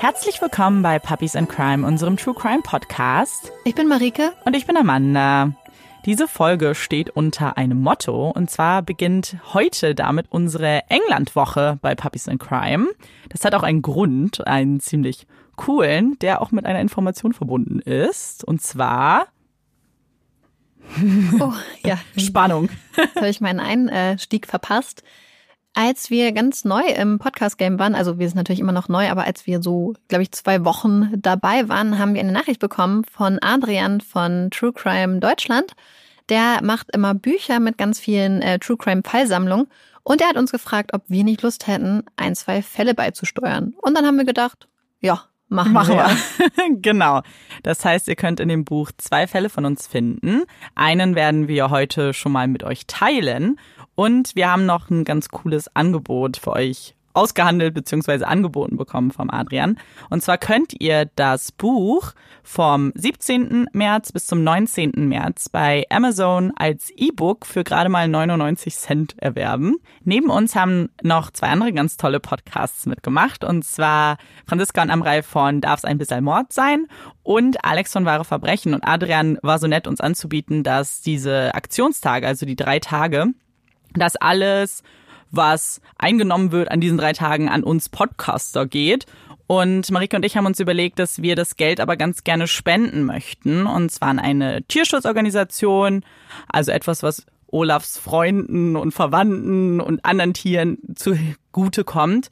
Herzlich willkommen bei Puppies and Crime, unserem True Crime Podcast. Ich bin Marike. Und ich bin Amanda. Diese Folge steht unter einem Motto und zwar beginnt heute damit unsere England-Woche bei Puppies and Crime. Das hat auch einen Grund, einen ziemlich coolen, der auch mit einer Information verbunden ist. Und zwar. Oh, ja. Spannung. Habe ich meinen Einstieg verpasst. Als wir ganz neu im Podcast-Game waren, also wir sind natürlich immer noch neu, aber als wir so, glaube ich, zwei Wochen dabei waren, haben wir eine Nachricht bekommen von Adrian von True Crime Deutschland. Der macht immer Bücher mit ganz vielen äh, True Crime Fallsammlungen und er hat uns gefragt, ob wir nicht Lust hätten, ein, zwei Fälle beizusteuern. Und dann haben wir gedacht, ja, machen, machen wir. wir. genau. Das heißt, ihr könnt in dem Buch zwei Fälle von uns finden. Einen werden wir heute schon mal mit euch teilen und wir haben noch ein ganz cooles Angebot für euch ausgehandelt bzw. angeboten bekommen vom Adrian. Und zwar könnt ihr das Buch vom 17. März bis zum 19. März bei Amazon als E-Book für gerade mal 99 Cent erwerben. Neben uns haben noch zwei andere ganz tolle Podcasts mitgemacht. Und zwar Franziska und Amrei von Darf es ein bisschen Mord sein und Alex von Wahre Verbrechen. Und Adrian war so nett, uns anzubieten, dass diese Aktionstage, also die drei Tage, dass alles, was eingenommen wird an diesen drei Tagen, an uns Podcaster geht. Und Marike und ich haben uns überlegt, dass wir das Geld aber ganz gerne spenden möchten. Und zwar an eine Tierschutzorganisation, also etwas, was Olafs Freunden und Verwandten und anderen Tieren zugute kommt.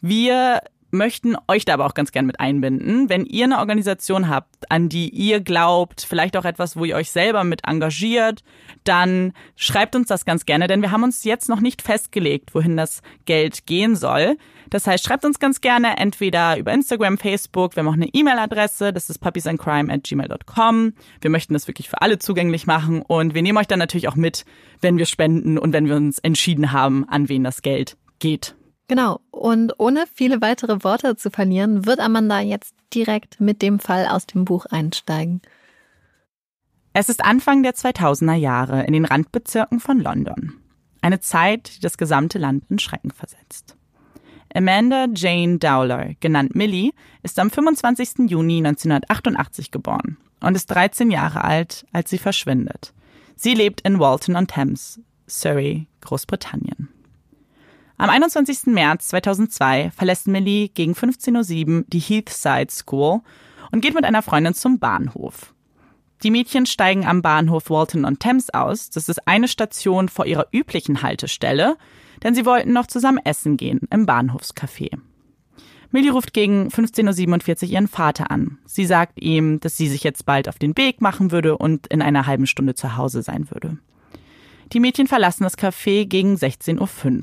Wir möchten euch da aber auch ganz gern mit einbinden. Wenn ihr eine Organisation habt, an die ihr glaubt, vielleicht auch etwas, wo ihr euch selber mit engagiert, dann schreibt uns das ganz gerne, denn wir haben uns jetzt noch nicht festgelegt, wohin das Geld gehen soll. Das heißt, schreibt uns ganz gerne entweder über Instagram, Facebook, wir haben auch eine E-Mail-Adresse, das ist puppiesandcrime at gmail.com. Wir möchten das wirklich für alle zugänglich machen und wir nehmen euch dann natürlich auch mit, wenn wir spenden und wenn wir uns entschieden haben, an wen das Geld geht. Genau. Und ohne viele weitere Worte zu verlieren, wird Amanda jetzt direkt mit dem Fall aus dem Buch einsteigen. Es ist Anfang der 2000er Jahre in den Randbezirken von London. Eine Zeit, die das gesamte Land in Schrecken versetzt. Amanda Jane Dowler, genannt Millie, ist am 25. Juni 1988 geboren und ist 13 Jahre alt, als sie verschwindet. Sie lebt in Walton on Thames, Surrey, Großbritannien. Am 21. März 2002 verlässt Millie gegen 15.07 Uhr die Heathside School und geht mit einer Freundin zum Bahnhof. Die Mädchen steigen am Bahnhof Walton on Thames aus. Das ist eine Station vor ihrer üblichen Haltestelle, denn sie wollten noch zusammen essen gehen im Bahnhofscafé. Millie ruft gegen 15.47 Uhr ihren Vater an. Sie sagt ihm, dass sie sich jetzt bald auf den Weg machen würde und in einer halben Stunde zu Hause sein würde. Die Mädchen verlassen das Café gegen 16.05 Uhr.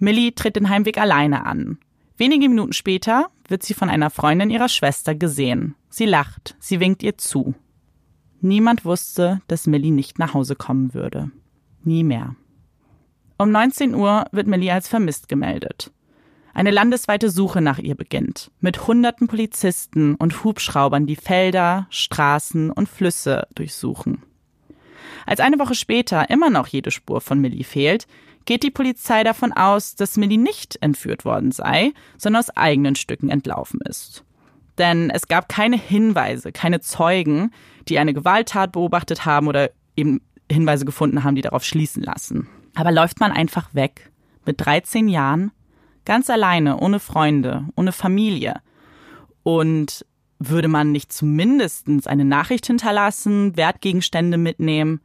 Millie tritt den Heimweg alleine an. Wenige Minuten später wird sie von einer Freundin ihrer Schwester gesehen. Sie lacht, sie winkt ihr zu. Niemand wusste, dass Millie nicht nach Hause kommen würde. Nie mehr. Um 19 Uhr wird Millie als vermisst gemeldet. Eine landesweite Suche nach ihr beginnt, mit hunderten Polizisten und Hubschraubern, die Felder, Straßen und Flüsse durchsuchen. Als eine Woche später immer noch jede Spur von Millie fehlt, geht die Polizei davon aus, dass Millie nicht entführt worden sei, sondern aus eigenen Stücken entlaufen ist. Denn es gab keine Hinweise, keine Zeugen, die eine Gewalttat beobachtet haben oder eben Hinweise gefunden haben, die darauf schließen lassen. Aber läuft man einfach weg, mit 13 Jahren, ganz alleine, ohne Freunde, ohne Familie, und würde man nicht zumindest eine Nachricht hinterlassen, Wertgegenstände mitnehmen,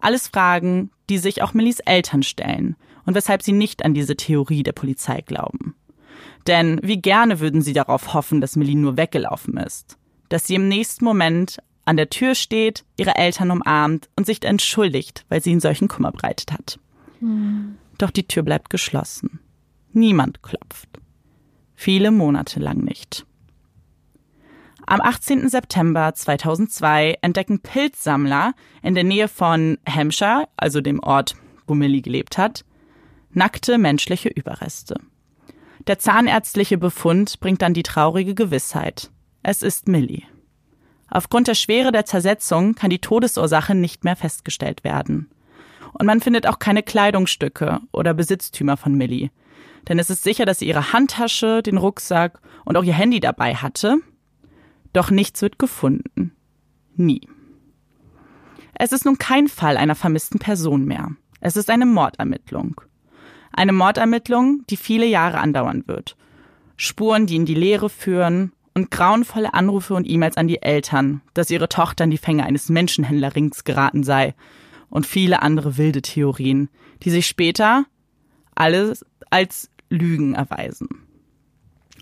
alles Fragen, die sich auch Millis Eltern stellen und weshalb sie nicht an diese Theorie der Polizei glauben. Denn wie gerne würden sie darauf hoffen, dass Millie nur weggelaufen ist. Dass sie im nächsten Moment an der Tür steht, ihre Eltern umarmt und sich entschuldigt, weil sie ihnen solchen Kummer bereitet hat. Mhm. Doch die Tür bleibt geschlossen. Niemand klopft. Viele Monate lang nicht. Am 18. September 2002 entdecken Pilzsammler in der Nähe von Hampshire, also dem Ort, wo Millie gelebt hat, nackte menschliche Überreste. Der zahnärztliche Befund bringt dann die traurige Gewissheit. Es ist Millie. Aufgrund der Schwere der Zersetzung kann die Todesursache nicht mehr festgestellt werden. Und man findet auch keine Kleidungsstücke oder Besitztümer von Millie. denn es ist sicher, dass sie ihre Handtasche, den Rucksack und auch ihr Handy dabei hatte. Doch nichts wird gefunden. Nie. Es ist nun kein Fall einer vermissten Person mehr. Es ist eine Mordermittlung. Eine Mordermittlung, die viele Jahre andauern wird. Spuren, die in die Leere führen und grauenvolle Anrufe und E-Mails an die Eltern, dass ihre Tochter in die Fänge eines Menschenhändlerrings geraten sei und viele andere wilde Theorien, die sich später alles als Lügen erweisen.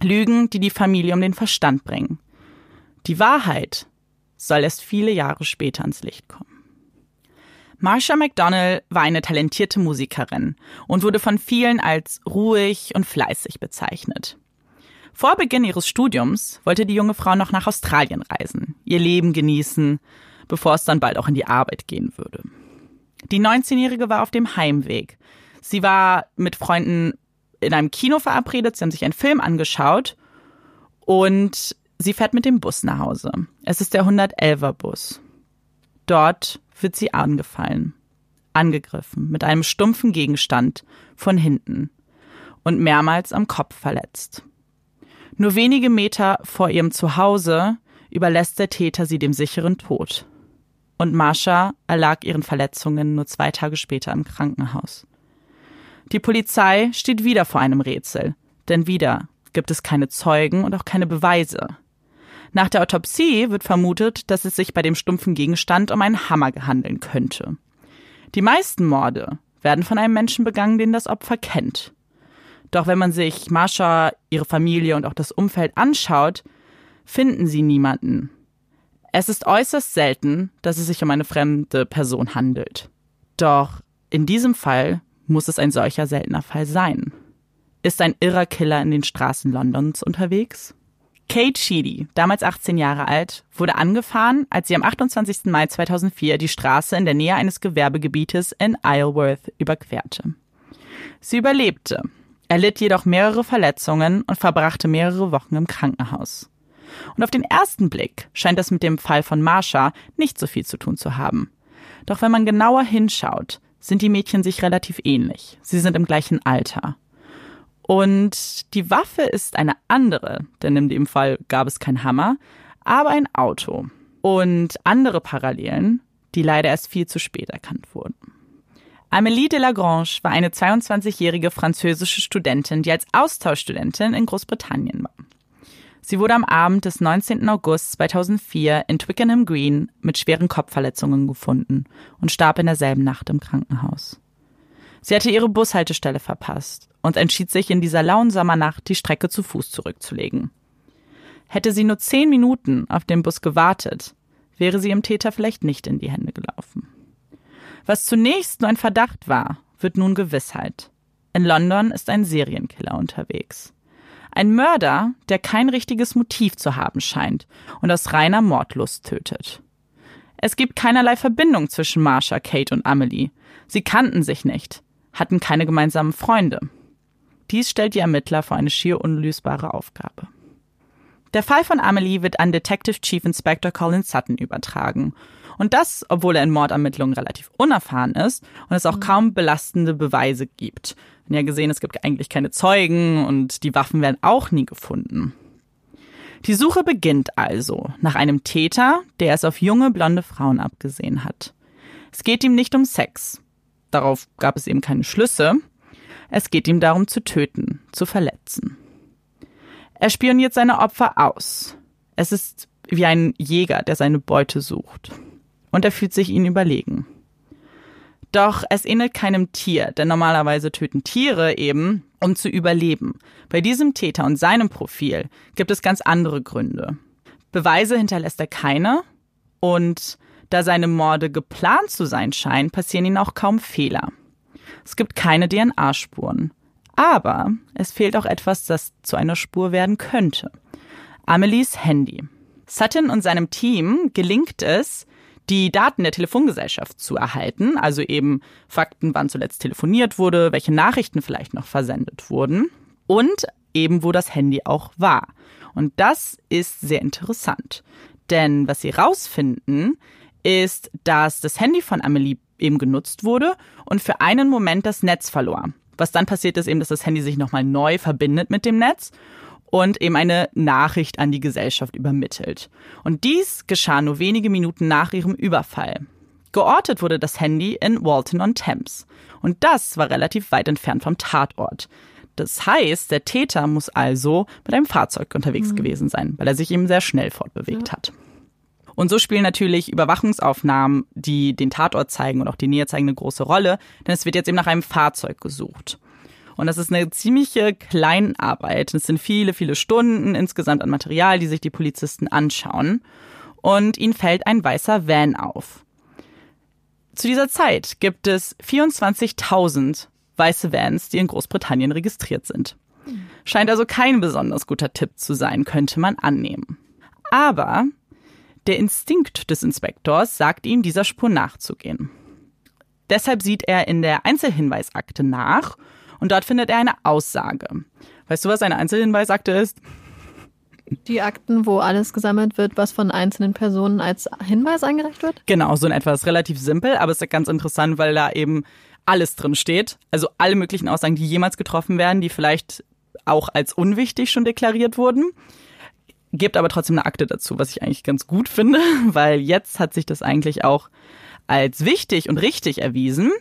Lügen, die die Familie um den Verstand bringen. Die Wahrheit soll erst viele Jahre später ans Licht kommen. Marsha McDonnell war eine talentierte Musikerin und wurde von vielen als ruhig und fleißig bezeichnet. Vor Beginn ihres Studiums wollte die junge Frau noch nach Australien reisen, ihr Leben genießen, bevor es dann bald auch in die Arbeit gehen würde. Die 19-Jährige war auf dem Heimweg. Sie war mit Freunden in einem Kino verabredet, sie haben sich einen Film angeschaut und sie fährt mit dem Bus nach Hause. Es ist der 111er Bus. Dort wird sie angefallen, angegriffen mit einem stumpfen Gegenstand von hinten und mehrmals am Kopf verletzt. Nur wenige Meter vor ihrem Zuhause überlässt der Täter sie dem sicheren Tod. Und Marsha erlag ihren Verletzungen nur zwei Tage später im Krankenhaus. Die Polizei steht wieder vor einem Rätsel, denn wieder gibt es keine Zeugen und auch keine Beweise. Nach der Autopsie wird vermutet, dass es sich bei dem stumpfen Gegenstand um einen Hammer handeln könnte. Die meisten Morde werden von einem Menschen begangen, den das Opfer kennt. Doch wenn man sich Marsha, ihre Familie und auch das Umfeld anschaut, finden sie niemanden. Es ist äußerst selten, dass es sich um eine fremde Person handelt. Doch in diesem Fall muss es ein solcher seltener Fall sein. Ist ein irrer Killer in den Straßen Londons unterwegs? Kate Sheedy, damals 18 Jahre alt, wurde angefahren, als sie am 28. Mai 2004 die Straße in der Nähe eines Gewerbegebietes in Isleworth überquerte. Sie überlebte, erlitt jedoch mehrere Verletzungen und verbrachte mehrere Wochen im Krankenhaus. Und auf den ersten Blick scheint das mit dem Fall von Marsha nicht so viel zu tun zu haben. Doch wenn man genauer hinschaut, sind die Mädchen sich relativ ähnlich. Sie sind im gleichen Alter. Und die Waffe ist eine andere, denn in dem Fall gab es kein Hammer, aber ein Auto. Und andere Parallelen, die leider erst viel zu spät erkannt wurden. Amélie de Lagrange war eine 22-jährige französische Studentin, die als Austauschstudentin in Großbritannien war. Sie wurde am Abend des 19. August 2004 in Twickenham Green mit schweren Kopfverletzungen gefunden und starb in derselben Nacht im Krankenhaus. Sie hatte ihre Bushaltestelle verpasst und entschied sich in dieser lauen Sommernacht, die Strecke zu Fuß zurückzulegen. Hätte sie nur zehn Minuten auf den Bus gewartet, wäre sie im Täter vielleicht nicht in die Hände gelaufen. Was zunächst nur ein Verdacht war, wird nun Gewissheit. In London ist ein Serienkiller unterwegs. Ein Mörder, der kein richtiges Motiv zu haben scheint und aus reiner Mordlust tötet. Es gibt keinerlei Verbindung zwischen Marsha, Kate und Amelie. Sie kannten sich nicht, hatten keine gemeinsamen Freunde. Dies stellt die Ermittler vor eine schier unlösbare Aufgabe. Der Fall von Amelie wird an Detective Chief Inspector Colin Sutton übertragen. Und das, obwohl er in Mordermittlungen relativ unerfahren ist und es auch mhm. kaum belastende Beweise gibt haben ja gesehen, es gibt eigentlich keine Zeugen und die Waffen werden auch nie gefunden. Die Suche beginnt also nach einem Täter, der es auf junge blonde Frauen abgesehen hat. Es geht ihm nicht um Sex. Darauf gab es eben keine Schlüsse. Es geht ihm darum zu töten, zu verletzen. Er spioniert seine Opfer aus. Es ist wie ein Jäger, der seine Beute sucht. Und er fühlt sich ihnen überlegen. Doch es ähnelt keinem Tier, denn normalerweise töten Tiere eben, um zu überleben. Bei diesem Täter und seinem Profil gibt es ganz andere Gründe. Beweise hinterlässt er keine und da seine Morde geplant zu sein scheinen, passieren ihnen auch kaum Fehler. Es gibt keine DNA-Spuren. Aber es fehlt auch etwas, das zu einer Spur werden könnte. Amelies Handy. Sutton und seinem Team gelingt es, die Daten der Telefongesellschaft zu erhalten, also eben Fakten, wann zuletzt telefoniert wurde, welche Nachrichten vielleicht noch versendet wurden und eben wo das Handy auch war. Und das ist sehr interessant, denn was sie rausfinden, ist, dass das Handy von Amelie eben genutzt wurde und für einen Moment das Netz verlor, Was dann passiert ist eben, dass das Handy sich nochmal neu verbindet mit dem Netz und eben eine Nachricht an die Gesellschaft übermittelt. Und dies geschah nur wenige Minuten nach ihrem Überfall. Geortet wurde das Handy in Walton on Thames. Und das war relativ weit entfernt vom Tatort. Das heißt, der Täter muss also mit einem Fahrzeug unterwegs mhm. gewesen sein, weil er sich eben sehr schnell fortbewegt ja. hat. Und so spielen natürlich Überwachungsaufnahmen, die den Tatort zeigen und auch die Nähe zeigen, eine große Rolle, denn es wird jetzt eben nach einem Fahrzeug gesucht. Und das ist eine ziemliche Kleinarbeit. Es sind viele, viele Stunden insgesamt an Material, die sich die Polizisten anschauen. Und ihnen fällt ein weißer Van auf. Zu dieser Zeit gibt es 24.000 weiße Vans, die in Großbritannien registriert sind. Scheint also kein besonders guter Tipp zu sein, könnte man annehmen. Aber der Instinkt des Inspektors sagt ihm, dieser Spur nachzugehen. Deshalb sieht er in der Einzelhinweisakte nach und dort findet er eine Aussage. Weißt du, was eine Einzelhinweisakte ist? Die Akten, wo alles gesammelt wird, was von einzelnen Personen als Hinweis eingereicht wird? Genau, so in etwa. Ist relativ simpel, aber es ist ganz interessant, weil da eben alles drin steht. Also alle möglichen Aussagen, die jemals getroffen werden, die vielleicht auch als unwichtig schon deklariert wurden. Gibt aber trotzdem eine Akte dazu, was ich eigentlich ganz gut finde, weil jetzt hat sich das eigentlich auch als wichtig und richtig erwiesen.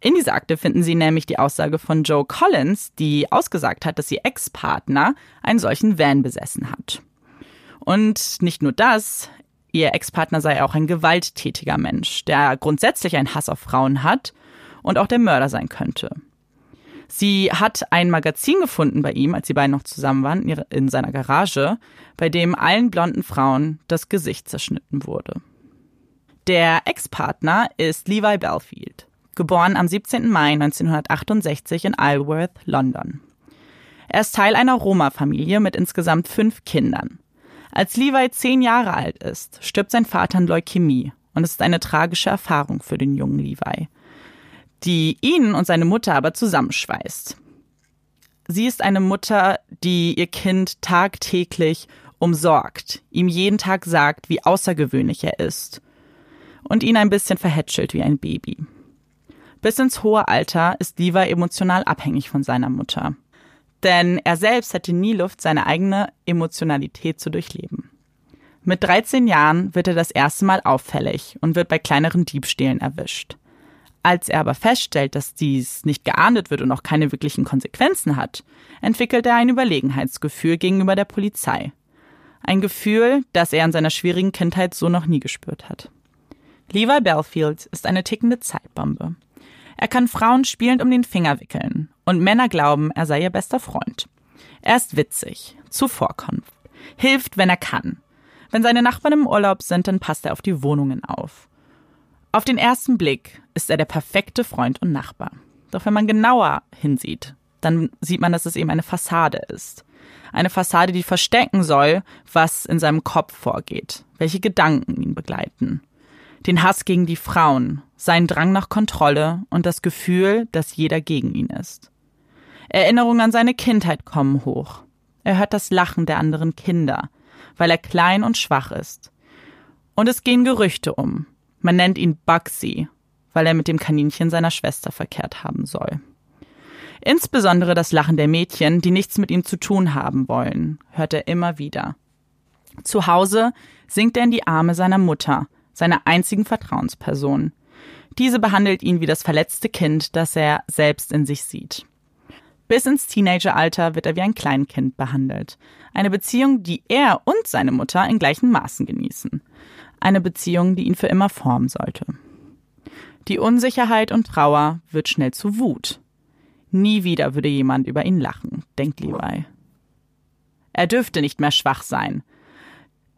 In dieser Akte finden Sie nämlich die Aussage von Joe Collins, die ausgesagt hat, dass ihr Ex-Partner einen solchen Van besessen hat. Und nicht nur das, ihr Ex-Partner sei auch ein gewalttätiger Mensch, der grundsätzlich einen Hass auf Frauen hat und auch der Mörder sein könnte. Sie hat ein Magazin gefunden bei ihm, als sie beiden noch zusammen waren, in seiner Garage, bei dem allen blonden Frauen das Gesicht zerschnitten wurde. Der Ex-Partner ist Levi Belfield geboren am 17. Mai 1968 in Isleworth, London. Er ist Teil einer Roma-Familie mit insgesamt fünf Kindern. Als Levi zehn Jahre alt ist, stirbt sein Vater an Leukämie und es ist eine tragische Erfahrung für den jungen Levi, die ihn und seine Mutter aber zusammenschweißt. Sie ist eine Mutter, die ihr Kind tagtäglich umsorgt, ihm jeden Tag sagt, wie außergewöhnlich er ist und ihn ein bisschen verhätschelt wie ein Baby. Bis ins hohe Alter ist Levi emotional abhängig von seiner Mutter. Denn er selbst hätte nie Luft, seine eigene Emotionalität zu durchleben. Mit 13 Jahren wird er das erste Mal auffällig und wird bei kleineren Diebstählen erwischt. Als er aber feststellt, dass dies nicht geahndet wird und auch keine wirklichen Konsequenzen hat, entwickelt er ein Überlegenheitsgefühl gegenüber der Polizei. Ein Gefühl, das er in seiner schwierigen Kindheit so noch nie gespürt hat. Levi Belfield ist eine tickende Zeitbombe. Er kann Frauen spielend um den Finger wickeln und Männer glauben, er sei ihr bester Freund. Er ist witzig, zuvorkommt, hilft, wenn er kann. Wenn seine Nachbarn im Urlaub sind, dann passt er auf die Wohnungen auf. Auf den ersten Blick ist er der perfekte Freund und Nachbar. Doch wenn man genauer hinsieht, dann sieht man, dass es eben eine Fassade ist. Eine Fassade, die verstecken soll, was in seinem Kopf vorgeht, welche Gedanken ihn begleiten den Hass gegen die Frauen, seinen Drang nach Kontrolle und das Gefühl, dass jeder gegen ihn ist. Erinnerungen an seine Kindheit kommen hoch. Er hört das Lachen der anderen Kinder, weil er klein und schwach ist. Und es gehen Gerüchte um. Man nennt ihn Bugsy, weil er mit dem Kaninchen seiner Schwester verkehrt haben soll. Insbesondere das Lachen der Mädchen, die nichts mit ihm zu tun haben wollen, hört er immer wieder. Zu Hause sinkt er in die Arme seiner Mutter, seiner einzigen Vertrauensperson. Diese behandelt ihn wie das verletzte Kind, das er selbst in sich sieht. Bis ins Teenageralter wird er wie ein Kleinkind behandelt. Eine Beziehung, die er und seine Mutter in gleichen Maßen genießen. Eine Beziehung, die ihn für immer formen sollte. Die Unsicherheit und Trauer wird schnell zu Wut. Nie wieder würde jemand über ihn lachen, denkt Levi. Er dürfte nicht mehr schwach sein.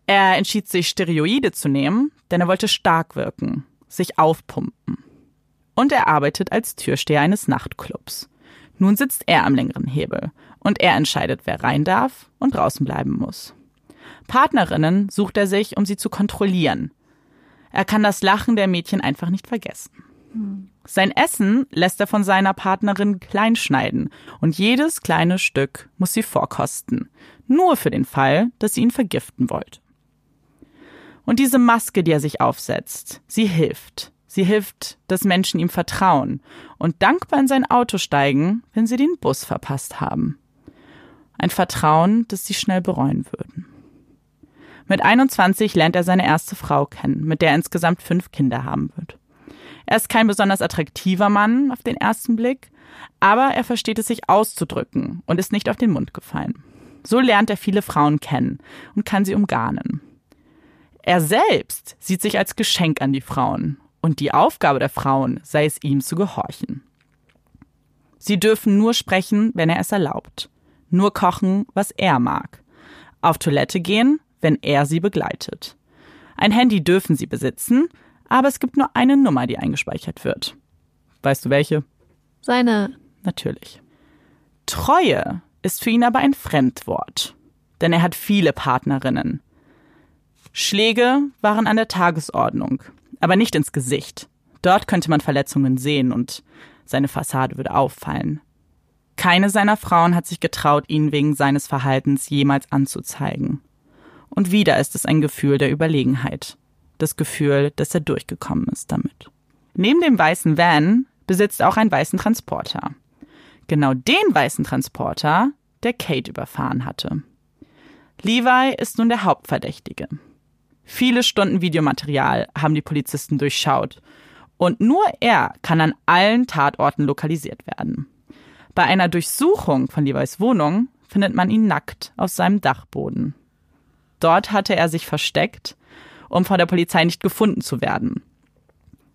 Er entschied sich, Steroide zu nehmen, denn er wollte stark wirken, sich aufpumpen. Und er arbeitet als Türsteher eines Nachtclubs. Nun sitzt er am längeren Hebel und er entscheidet, wer rein darf und draußen bleiben muss. Partnerinnen sucht er sich, um sie zu kontrollieren. Er kann das Lachen der Mädchen einfach nicht vergessen. Sein Essen lässt er von seiner Partnerin klein schneiden und jedes kleine Stück muss sie vorkosten, nur für den Fall, dass sie ihn vergiften wollte. Und diese Maske, die er sich aufsetzt, sie hilft. Sie hilft, dass Menschen ihm vertrauen und dankbar in sein Auto steigen, wenn sie den Bus verpasst haben. Ein Vertrauen, das sie schnell bereuen würden. Mit 21 lernt er seine erste Frau kennen, mit der er insgesamt fünf Kinder haben wird. Er ist kein besonders attraktiver Mann auf den ersten Blick, aber er versteht es sich auszudrücken und ist nicht auf den Mund gefallen. So lernt er viele Frauen kennen und kann sie umgarnen. Er selbst sieht sich als Geschenk an die Frauen und die Aufgabe der Frauen sei es ihm zu gehorchen. Sie dürfen nur sprechen, wenn er es erlaubt, nur kochen, was er mag, auf Toilette gehen, wenn er sie begleitet. Ein Handy dürfen sie besitzen, aber es gibt nur eine Nummer, die eingespeichert wird. Weißt du welche? Seine. Natürlich. Treue ist für ihn aber ein Fremdwort, denn er hat viele Partnerinnen. Schläge waren an der Tagesordnung, aber nicht ins Gesicht. Dort könnte man Verletzungen sehen und seine Fassade würde auffallen. Keine seiner Frauen hat sich getraut, ihn wegen seines Verhaltens jemals anzuzeigen. Und wieder ist es ein Gefühl der Überlegenheit. Das Gefühl, dass er durchgekommen ist damit. Neben dem weißen Van besitzt auch einen weißen Transporter. Genau den weißen Transporter, der Kate überfahren hatte. Levi ist nun der Hauptverdächtige. Viele Stunden Videomaterial haben die Polizisten durchschaut. Und nur er kann an allen Tatorten lokalisiert werden. Bei einer Durchsuchung von Levi's Wohnung findet man ihn nackt auf seinem Dachboden. Dort hatte er sich versteckt, um von der Polizei nicht gefunden zu werden.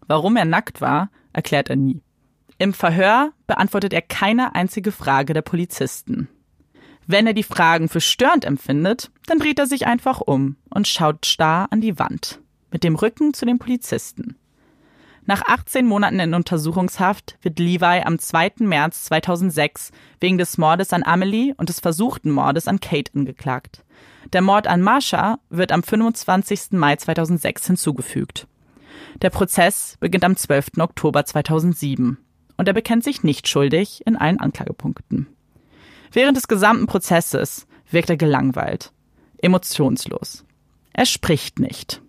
Warum er nackt war, erklärt er nie. Im Verhör beantwortet er keine einzige Frage der Polizisten. Wenn er die Fragen für störend empfindet, dann dreht er sich einfach um und schaut starr an die Wand, mit dem Rücken zu den Polizisten. Nach 18 Monaten in Untersuchungshaft wird Levi am 2. März 2006 wegen des Mordes an Amelie und des versuchten Mordes an Kate angeklagt. Der Mord an Marsha wird am 25. Mai 2006 hinzugefügt. Der Prozess beginnt am 12. Oktober 2007 und er bekennt sich nicht schuldig in allen Anklagepunkten. Während des gesamten Prozesses wirkt er gelangweilt, emotionslos. Er spricht nicht.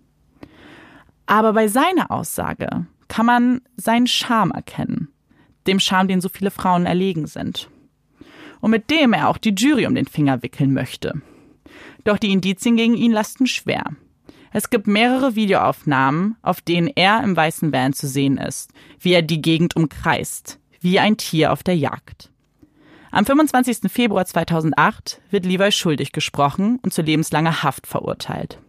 Aber bei seiner Aussage kann man seinen Charme erkennen, dem Charme, den so viele Frauen erlegen sind. Und mit dem er auch die Jury um den Finger wickeln möchte. Doch die Indizien gegen ihn lasten schwer. Es gibt mehrere Videoaufnahmen, auf denen er im weißen Van zu sehen ist, wie er die Gegend umkreist, wie ein Tier auf der Jagd. Am 25. Februar 2008 wird Levi schuldig gesprochen und zu lebenslanger Haft verurteilt.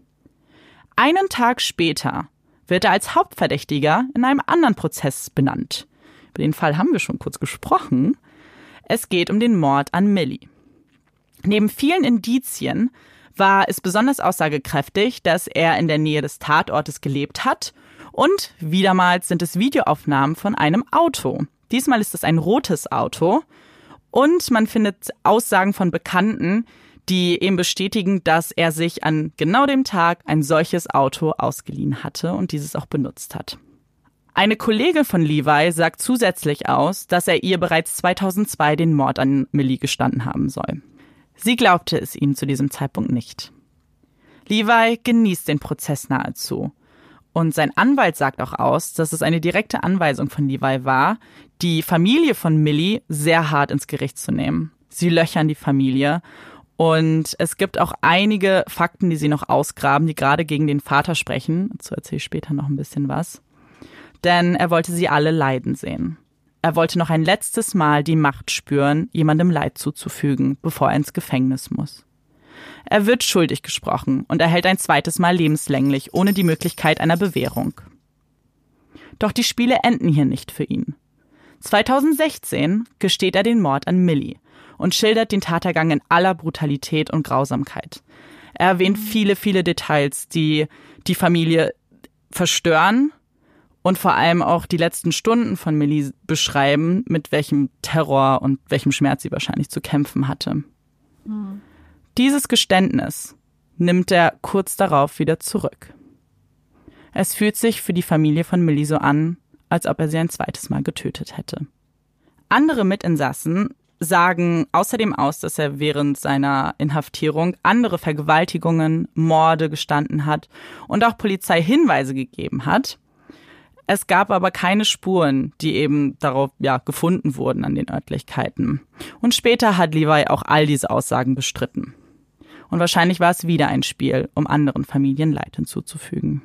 Einen Tag später wird er als Hauptverdächtiger in einem anderen Prozess benannt. Über den Fall haben wir schon kurz gesprochen. Es geht um den Mord an Millie. Neben vielen Indizien war es besonders aussagekräftig, dass er in der Nähe des Tatortes gelebt hat und wiedermals sind es Videoaufnahmen von einem Auto. Diesmal ist es ein rotes Auto und man findet Aussagen von Bekannten, die eben bestätigen, dass er sich an genau dem Tag ein solches Auto ausgeliehen hatte und dieses auch benutzt hat. Eine Kollegin von Levi sagt zusätzlich aus, dass er ihr bereits 2002 den Mord an Millie gestanden haben soll. Sie glaubte es ihm zu diesem Zeitpunkt nicht. Levi genießt den Prozess nahezu. Und sein Anwalt sagt auch aus, dass es eine direkte Anweisung von Levi war, die Familie von Millie sehr hart ins Gericht zu nehmen. Sie löchern die Familie und es gibt auch einige Fakten, die sie noch ausgraben, die gerade gegen den Vater sprechen. Dazu erzähle ich später noch ein bisschen was. Denn er wollte sie alle leiden sehen. Er wollte noch ein letztes Mal die Macht spüren, jemandem Leid zuzufügen, bevor er ins Gefängnis muss. Er wird schuldig gesprochen und erhält ein zweites Mal lebenslänglich, ohne die Möglichkeit einer Bewährung. Doch die Spiele enden hier nicht für ihn. 2016 gesteht er den Mord an Millie und schildert den Tatergang in aller Brutalität und Grausamkeit. Er erwähnt viele, viele Details, die die Familie verstören und vor allem auch die letzten Stunden von Millie beschreiben, mit welchem Terror und welchem Schmerz sie wahrscheinlich zu kämpfen hatte. Mhm. Dieses Geständnis nimmt er kurz darauf wieder zurück. Es fühlt sich für die Familie von Millie so an, als ob er sie ein zweites Mal getötet hätte. Andere Mitinsassen sagen außerdem aus, dass er während seiner Inhaftierung andere Vergewaltigungen, Morde gestanden hat und auch Polizei Hinweise gegeben hat. Es gab aber keine Spuren, die eben darauf ja gefunden wurden an den Örtlichkeiten. Und später hat Levi auch all diese Aussagen bestritten. Und wahrscheinlich war es wieder ein Spiel, um anderen Familien Leid hinzuzufügen.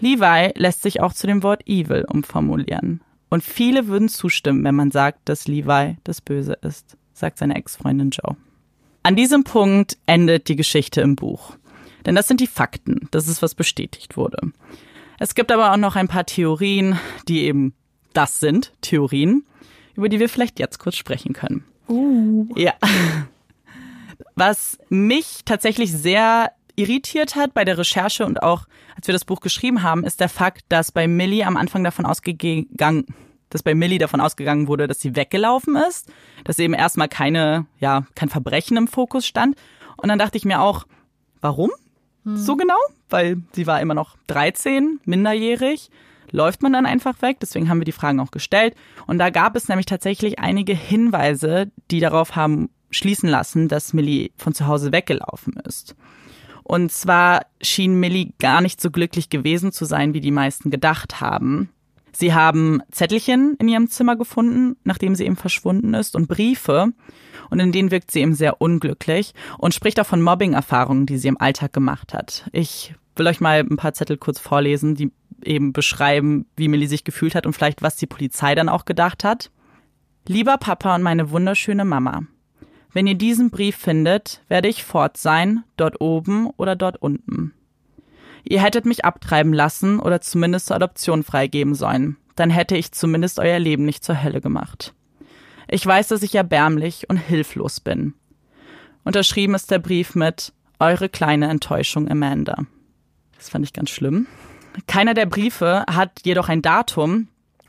Levi lässt sich auch zu dem Wort evil umformulieren. Und viele würden zustimmen, wenn man sagt, dass Levi das Böse ist, sagt seine Ex-Freundin Joe. An diesem Punkt endet die Geschichte im Buch. Denn das sind die Fakten, das ist, was bestätigt wurde. Es gibt aber auch noch ein paar Theorien, die eben das sind, Theorien, über die wir vielleicht jetzt kurz sprechen können. Uh. Ja. Was mich tatsächlich sehr irritiert hat bei der Recherche und auch als wir das Buch geschrieben haben, ist der Fakt, dass bei Millie am Anfang davon ausgegangen, dass bei Millie davon ausgegangen wurde, dass sie weggelaufen ist, dass eben erstmal keine, ja, kein Verbrechen im Fokus stand. Und dann dachte ich mir auch, warum? Hm. So genau? weil sie war immer noch 13, minderjährig. Läuft man dann einfach weg? Deswegen haben wir die Fragen auch gestellt. Und da gab es nämlich tatsächlich einige Hinweise, die darauf haben schließen lassen, dass Millie von zu Hause weggelaufen ist. Und zwar schien Millie gar nicht so glücklich gewesen zu sein, wie die meisten gedacht haben. Sie haben Zettelchen in ihrem Zimmer gefunden, nachdem sie eben verschwunden ist, und Briefe und in denen wirkt sie eben sehr unglücklich und spricht auch von Mobbing-Erfahrungen, die sie im Alltag gemacht hat. Ich will euch mal ein paar Zettel kurz vorlesen, die eben beschreiben, wie Millie sich gefühlt hat und vielleicht, was die Polizei dann auch gedacht hat. Lieber Papa und meine wunderschöne Mama, wenn ihr diesen Brief findet, werde ich fort sein, dort oben oder dort unten. Ihr hättet mich abtreiben lassen oder zumindest zur Adoption freigeben sollen. Dann hätte ich zumindest euer Leben nicht zur Hölle gemacht. Ich weiß, dass ich erbärmlich und hilflos bin. Unterschrieben ist der Brief mit Eure kleine Enttäuschung, Amanda. Das fand ich ganz schlimm. Keiner der Briefe hat jedoch ein Datum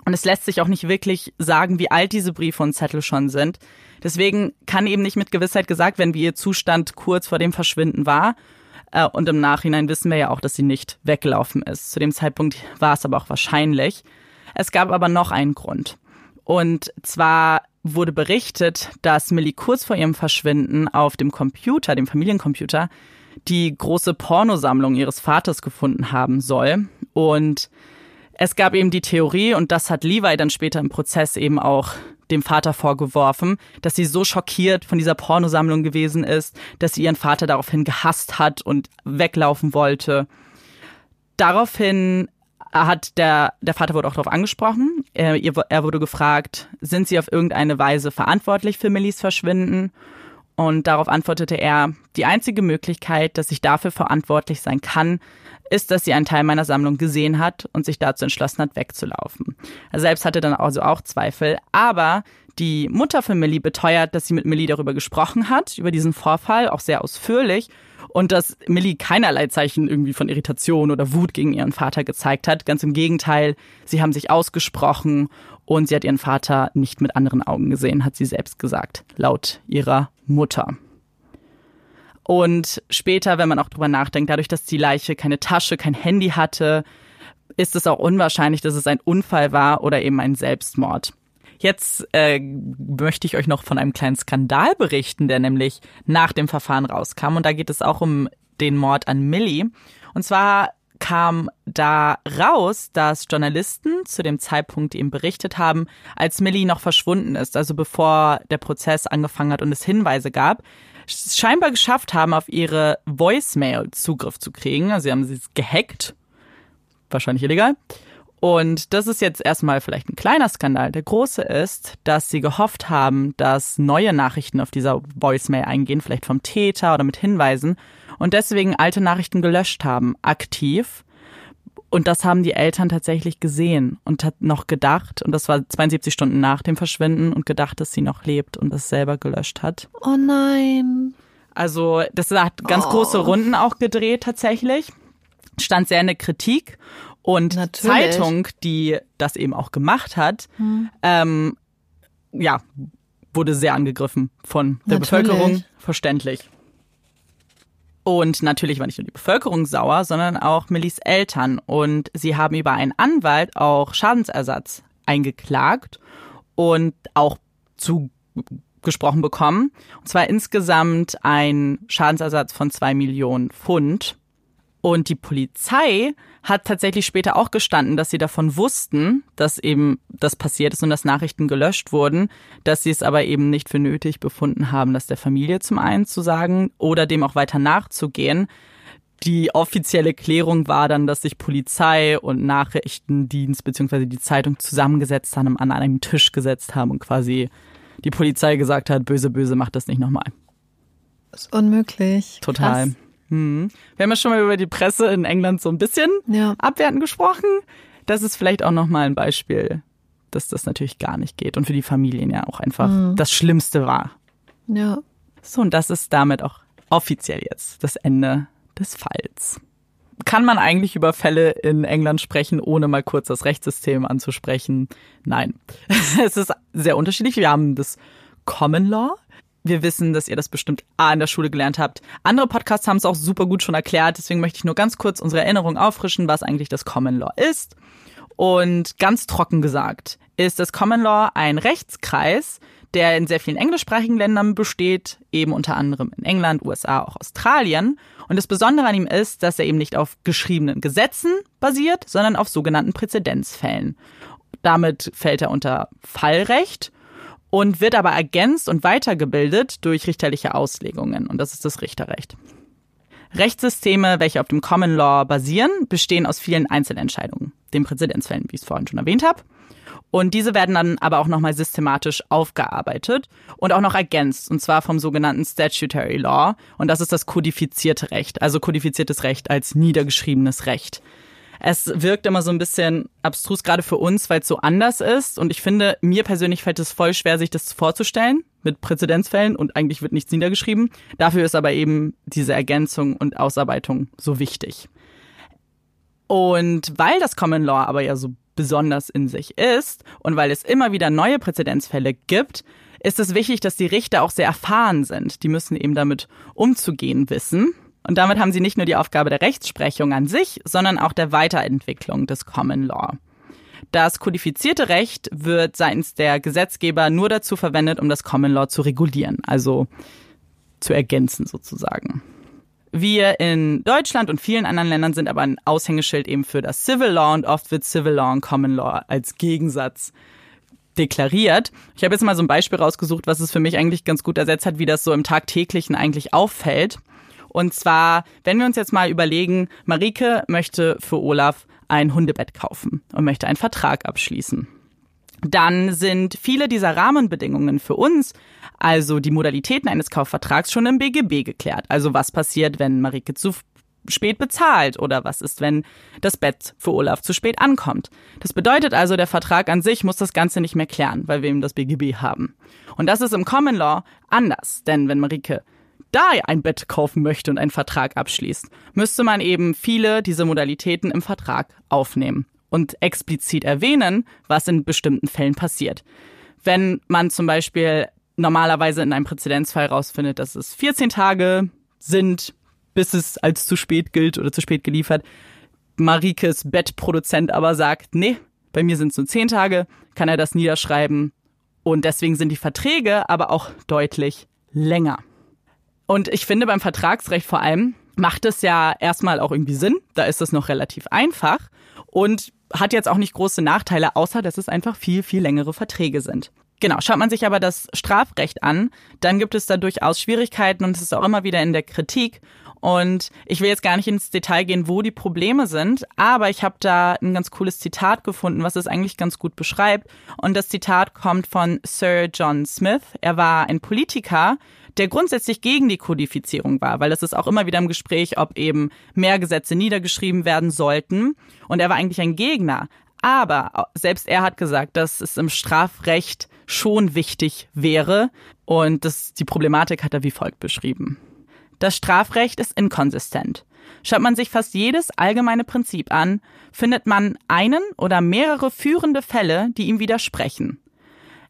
und es lässt sich auch nicht wirklich sagen, wie alt diese Briefe und Zettel schon sind. Deswegen kann eben nicht mit Gewissheit gesagt werden, wie ihr Zustand kurz vor dem Verschwinden war. Äh, und im Nachhinein wissen wir ja auch, dass sie nicht weggelaufen ist. Zu dem Zeitpunkt war es aber auch wahrscheinlich. Es gab aber noch einen Grund. Und zwar wurde berichtet, dass Millie kurz vor ihrem Verschwinden auf dem Computer, dem Familiencomputer, die große Pornosammlung ihres Vaters gefunden haben soll. Und es gab eben die Theorie, und das hat Levi dann später im Prozess eben auch dem Vater vorgeworfen, dass sie so schockiert von dieser Pornosammlung gewesen ist, dass sie ihren Vater daraufhin gehasst hat und weglaufen wollte. Daraufhin hat der, der Vater wurde auch darauf angesprochen. Er, er wurde gefragt, sind Sie auf irgendeine Weise verantwortlich für Millis Verschwinden? Und darauf antwortete er, die einzige Möglichkeit, dass ich dafür verantwortlich sein kann, ist, dass sie einen Teil meiner Sammlung gesehen hat und sich dazu entschlossen hat, wegzulaufen. Er selbst hatte dann also auch Zweifel, aber die Mutter von Millie beteuert, dass sie mit Millie darüber gesprochen hat, über diesen Vorfall, auch sehr ausführlich und dass Millie keinerlei Zeichen irgendwie von Irritation oder Wut gegen ihren Vater gezeigt hat. Ganz im Gegenteil, sie haben sich ausgesprochen und sie hat ihren Vater nicht mit anderen Augen gesehen, hat sie selbst gesagt, laut ihrer Mutter. Und später, wenn man auch drüber nachdenkt, dadurch, dass die Leiche keine Tasche, kein Handy hatte, ist es auch unwahrscheinlich, dass es ein Unfall war oder eben ein Selbstmord. Jetzt äh, möchte ich euch noch von einem kleinen Skandal berichten, der nämlich nach dem Verfahren rauskam. Und da geht es auch um den Mord an Millie. Und zwar kam da raus, dass Journalisten zu dem Zeitpunkt eben berichtet haben, als Millie noch verschwunden ist, also bevor der Prozess angefangen hat und es Hinweise gab, scheinbar geschafft haben, auf ihre Voicemail Zugriff zu kriegen. Also sie haben sie gehackt, wahrscheinlich illegal, und das ist jetzt erstmal vielleicht ein kleiner Skandal. Der große ist, dass sie gehofft haben, dass neue Nachrichten auf dieser Voicemail eingehen, vielleicht vom Täter oder mit Hinweisen, und deswegen alte Nachrichten gelöscht haben, aktiv. Und das haben die Eltern tatsächlich gesehen und hat noch gedacht, und das war 72 Stunden nach dem Verschwinden, und gedacht, dass sie noch lebt und das selber gelöscht hat. Oh nein. Also, das hat ganz oh. große Runden auch gedreht tatsächlich. Stand sehr in der Kritik. Und Natürlich. Zeitung, die das eben auch gemacht hat, hm. ähm, ja, wurde sehr angegriffen von der Natürlich. Bevölkerung, verständlich. Und natürlich war nicht nur die Bevölkerung sauer, sondern auch Millis Eltern. Und sie haben über einen Anwalt auch Schadensersatz eingeklagt und auch zugesprochen bekommen. Und zwar insgesamt ein Schadensersatz von zwei Millionen Pfund. Und die Polizei hat tatsächlich später auch gestanden, dass sie davon wussten, dass eben das passiert ist und dass Nachrichten gelöscht wurden, dass sie es aber eben nicht für nötig befunden haben, das der Familie zum einen zu sagen oder dem auch weiter nachzugehen. Die offizielle Klärung war dann, dass sich Polizei und Nachrichtendienst beziehungsweise die Zeitung zusammengesetzt haben, an einem Tisch gesetzt haben und quasi die Polizei gesagt hat, böse, böse, macht das nicht nochmal. Das ist unmöglich. Total. Krass. Hm. Wir haben ja schon mal über die Presse in England so ein bisschen ja. abwertend gesprochen. Das ist vielleicht auch nochmal ein Beispiel, dass das natürlich gar nicht geht und für die Familien ja auch einfach mhm. das Schlimmste war. Ja. So, und das ist damit auch offiziell jetzt das Ende des Falls. Kann man eigentlich über Fälle in England sprechen, ohne mal kurz das Rechtssystem anzusprechen? Nein. es ist sehr unterschiedlich. Wir haben das Common Law, wir wissen, dass ihr das bestimmt A in der Schule gelernt habt. Andere Podcasts haben es auch super gut schon erklärt, deswegen möchte ich nur ganz kurz unsere Erinnerung auffrischen, was eigentlich das Common Law ist. Und ganz trocken gesagt ist das Common Law ein Rechtskreis, der in sehr vielen englischsprachigen Ländern besteht, eben unter anderem in England, USA, auch Australien. Und das Besondere an ihm ist, dass er eben nicht auf geschriebenen Gesetzen basiert, sondern auf sogenannten Präzedenzfällen. Damit fällt er unter Fallrecht und wird aber ergänzt und weitergebildet durch richterliche Auslegungen. Und das ist das Richterrecht. Rechtssysteme, welche auf dem Common Law basieren, bestehen aus vielen Einzelentscheidungen, den Präzedenzfällen, wie ich es vorhin schon erwähnt habe. Und diese werden dann aber auch nochmal systematisch aufgearbeitet und auch noch ergänzt, und zwar vom sogenannten Statutory Law. Und das ist das kodifizierte Recht, also kodifiziertes Recht als niedergeschriebenes Recht. Es wirkt immer so ein bisschen abstrus, gerade für uns, weil es so anders ist. Und ich finde, mir persönlich fällt es voll schwer, sich das vorzustellen mit Präzedenzfällen und eigentlich wird nichts niedergeschrieben. Dafür ist aber eben diese Ergänzung und Ausarbeitung so wichtig. Und weil das Common Law aber ja so besonders in sich ist und weil es immer wieder neue Präzedenzfälle gibt, ist es wichtig, dass die Richter auch sehr erfahren sind. Die müssen eben damit umzugehen wissen. Und damit haben sie nicht nur die Aufgabe der Rechtsprechung an sich, sondern auch der Weiterentwicklung des Common Law. Das kodifizierte Recht wird seitens der Gesetzgeber nur dazu verwendet, um das Common Law zu regulieren, also zu ergänzen sozusagen. Wir in Deutschland und vielen anderen Ländern sind aber ein Aushängeschild eben für das Civil Law und oft wird Civil Law und Common Law als Gegensatz deklariert. Ich habe jetzt mal so ein Beispiel rausgesucht, was es für mich eigentlich ganz gut ersetzt hat, wie das so im Tagtäglichen eigentlich auffällt. Und zwar, wenn wir uns jetzt mal überlegen, Marike möchte für Olaf ein Hundebett kaufen und möchte einen Vertrag abschließen. Dann sind viele dieser Rahmenbedingungen für uns, also die Modalitäten eines Kaufvertrags, schon im BGB geklärt. Also was passiert, wenn Marike zu spät bezahlt oder was ist, wenn das Bett für Olaf zu spät ankommt. Das bedeutet also, der Vertrag an sich muss das Ganze nicht mehr klären, weil wir eben das BGB haben. Und das ist im Common Law anders, denn wenn Marike da ein Bett kaufen möchte und einen Vertrag abschließt, müsste man eben viele dieser Modalitäten im Vertrag aufnehmen und explizit erwähnen, was in bestimmten Fällen passiert. Wenn man zum Beispiel normalerweise in einem Präzedenzfall rausfindet, dass es 14 Tage sind, bis es als zu spät gilt oder zu spät geliefert, Marikes Bettproduzent aber sagt, nee, bei mir sind es nur 10 Tage, kann er das niederschreiben und deswegen sind die Verträge aber auch deutlich länger. Und ich finde beim Vertragsrecht vor allem macht es ja erstmal auch irgendwie Sinn. Da ist es noch relativ einfach und hat jetzt auch nicht große Nachteile, außer dass es einfach viel, viel längere Verträge sind. Genau, schaut man sich aber das Strafrecht an, dann gibt es da durchaus Schwierigkeiten und es ist auch immer wieder in der Kritik. Und ich will jetzt gar nicht ins Detail gehen, wo die Probleme sind, aber ich habe da ein ganz cooles Zitat gefunden, was es eigentlich ganz gut beschreibt. Und das Zitat kommt von Sir John Smith. Er war ein Politiker, der grundsätzlich gegen die Kodifizierung war, weil das ist auch immer wieder im Gespräch, ob eben mehr Gesetze niedergeschrieben werden sollten. Und er war eigentlich ein Gegner. Aber selbst er hat gesagt, dass es im Strafrecht schon wichtig wäre. Und das, die Problematik hat er wie folgt beschrieben. Das Strafrecht ist inkonsistent. Schaut man sich fast jedes allgemeine Prinzip an, findet man einen oder mehrere führende Fälle, die ihm widersprechen.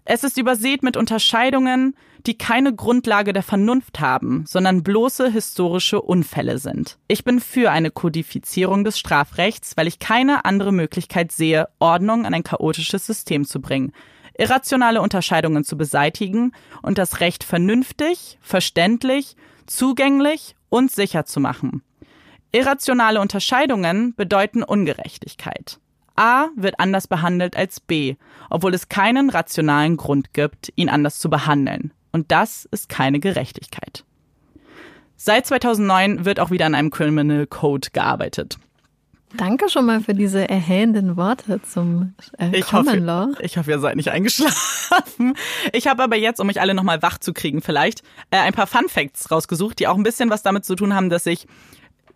Es ist übersät mit Unterscheidungen, die keine Grundlage der Vernunft haben, sondern bloße historische Unfälle sind. Ich bin für eine Kodifizierung des Strafrechts, weil ich keine andere Möglichkeit sehe, Ordnung an ein chaotisches System zu bringen, irrationale Unterscheidungen zu beseitigen und das Recht vernünftig, verständlich, zugänglich und sicher zu machen. Irrationale Unterscheidungen bedeuten Ungerechtigkeit. A wird anders behandelt als B, obwohl es keinen rationalen Grund gibt, ihn anders zu behandeln. Und das ist keine Gerechtigkeit. Seit 2009 wird auch wieder an einem Criminal Code gearbeitet. Danke schon mal für diese erhellenden Worte zum äh, Ich Common hoffe, Law. ich hoffe, ihr seid nicht eingeschlafen. Ich habe aber jetzt, um euch alle nochmal wach zu kriegen vielleicht, äh, ein paar Fun Facts rausgesucht, die auch ein bisschen was damit zu tun haben, dass ich